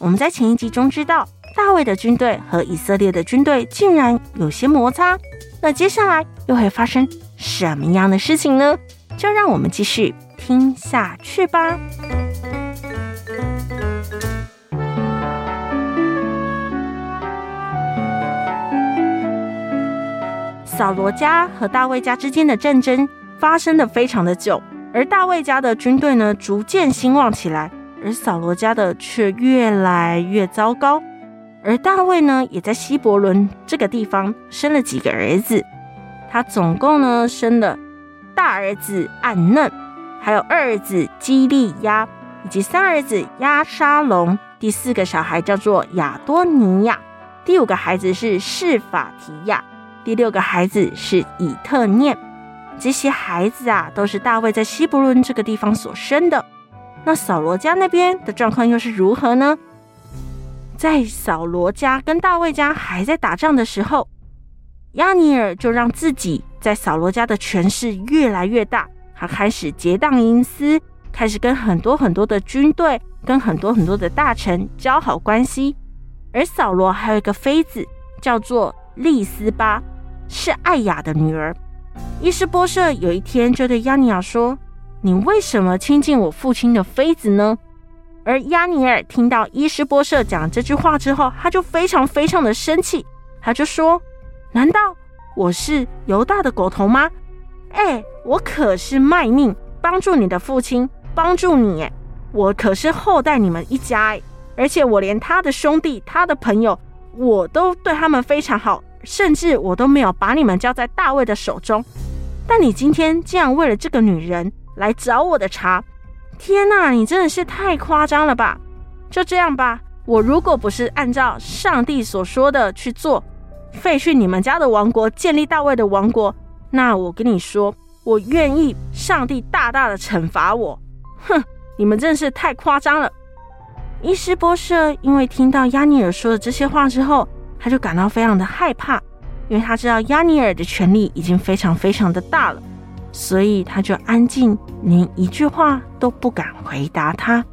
我们在前一集中知道，大卫的军队和以色列的军队竟然有些摩擦。那接下来又会发生什么样的事情呢？就让我们继续听下去吧。扫罗家和大卫家之间的战争发生的非常的久，而大卫家的军队呢，逐渐兴旺起来。而扫罗家的却越来越糟糕，而大卫呢，也在希伯伦这个地方生了几个儿子。他总共呢生了大儿子暗嫩，还有二儿子基利押，以及三儿子押沙龙。第四个小孩叫做亚多尼亚，第五个孩子是示法提亚，第六个孩子是以特念。这些孩子啊，都是大卫在希伯伦这个地方所生的。那扫罗家那边的状况又是如何呢？在扫罗家跟大卫家还在打仗的时候，亚尼尔就让自己在扫罗家的权势越来越大，他开始结党营私，开始跟很多很多的军队、跟很多很多的大臣交好关系。而扫罗还有一个妃子叫做利斯巴，是艾雅的女儿。伊斯波社有一天就对亚尼尔说。你为什么亲近我父亲的妃子呢？而亚尼尔听到伊施波设讲这句话之后，他就非常非常的生气，他就说：“难道我是犹大的狗头吗？哎，我可是卖命帮助你的父亲，帮助你，我可是厚待你们一家，哎，而且我连他的兄弟、他的朋友，我都对他们非常好，甚至我都没有把你们交在大卫的手中。但你今天竟然为了这个女人。”来找我的茬！天哪，你真的是太夸张了吧！就这样吧，我如果不是按照上帝所说的去做，废去你们家的王国，建立大卫的王国，那我跟你说，我愿意上帝大大的惩罚我。哼，你们真是太夸张了！伊斯波设因为听到亚尼尔说的这些话之后，他就感到非常的害怕，因为他知道亚尼尔的权力已经非常非常的大了。所以他就安静，连一句话都不敢回答他。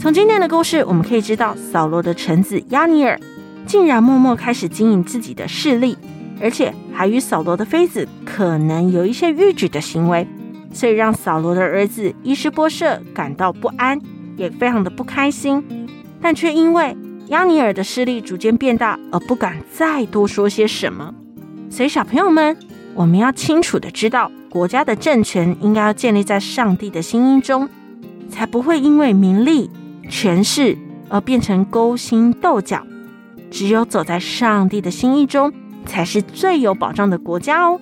从今天的故事，我们可以知道，扫罗的臣子亚尼尔竟然默默开始经营自己的势力，而且还与扫罗的妃子可能有一些逾矩的行为，所以让扫罗的儿子伊施波设感到不安，也非常的不开心，但却因为。押尼尔的势力逐渐变大，而不敢再多说些什么。所以，小朋友们，我们要清楚的知道，国家的政权应该要建立在上帝的心意中，才不会因为名利、权势而变成勾心斗角。只有走在上帝的心意中，才是最有保障的国家哦。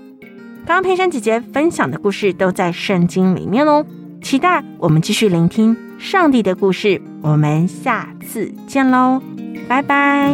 刚刚佩珊姐姐分享的故事都在圣经里面哦，期待我们继续聆听上帝的故事。我们下次见喽。拜拜。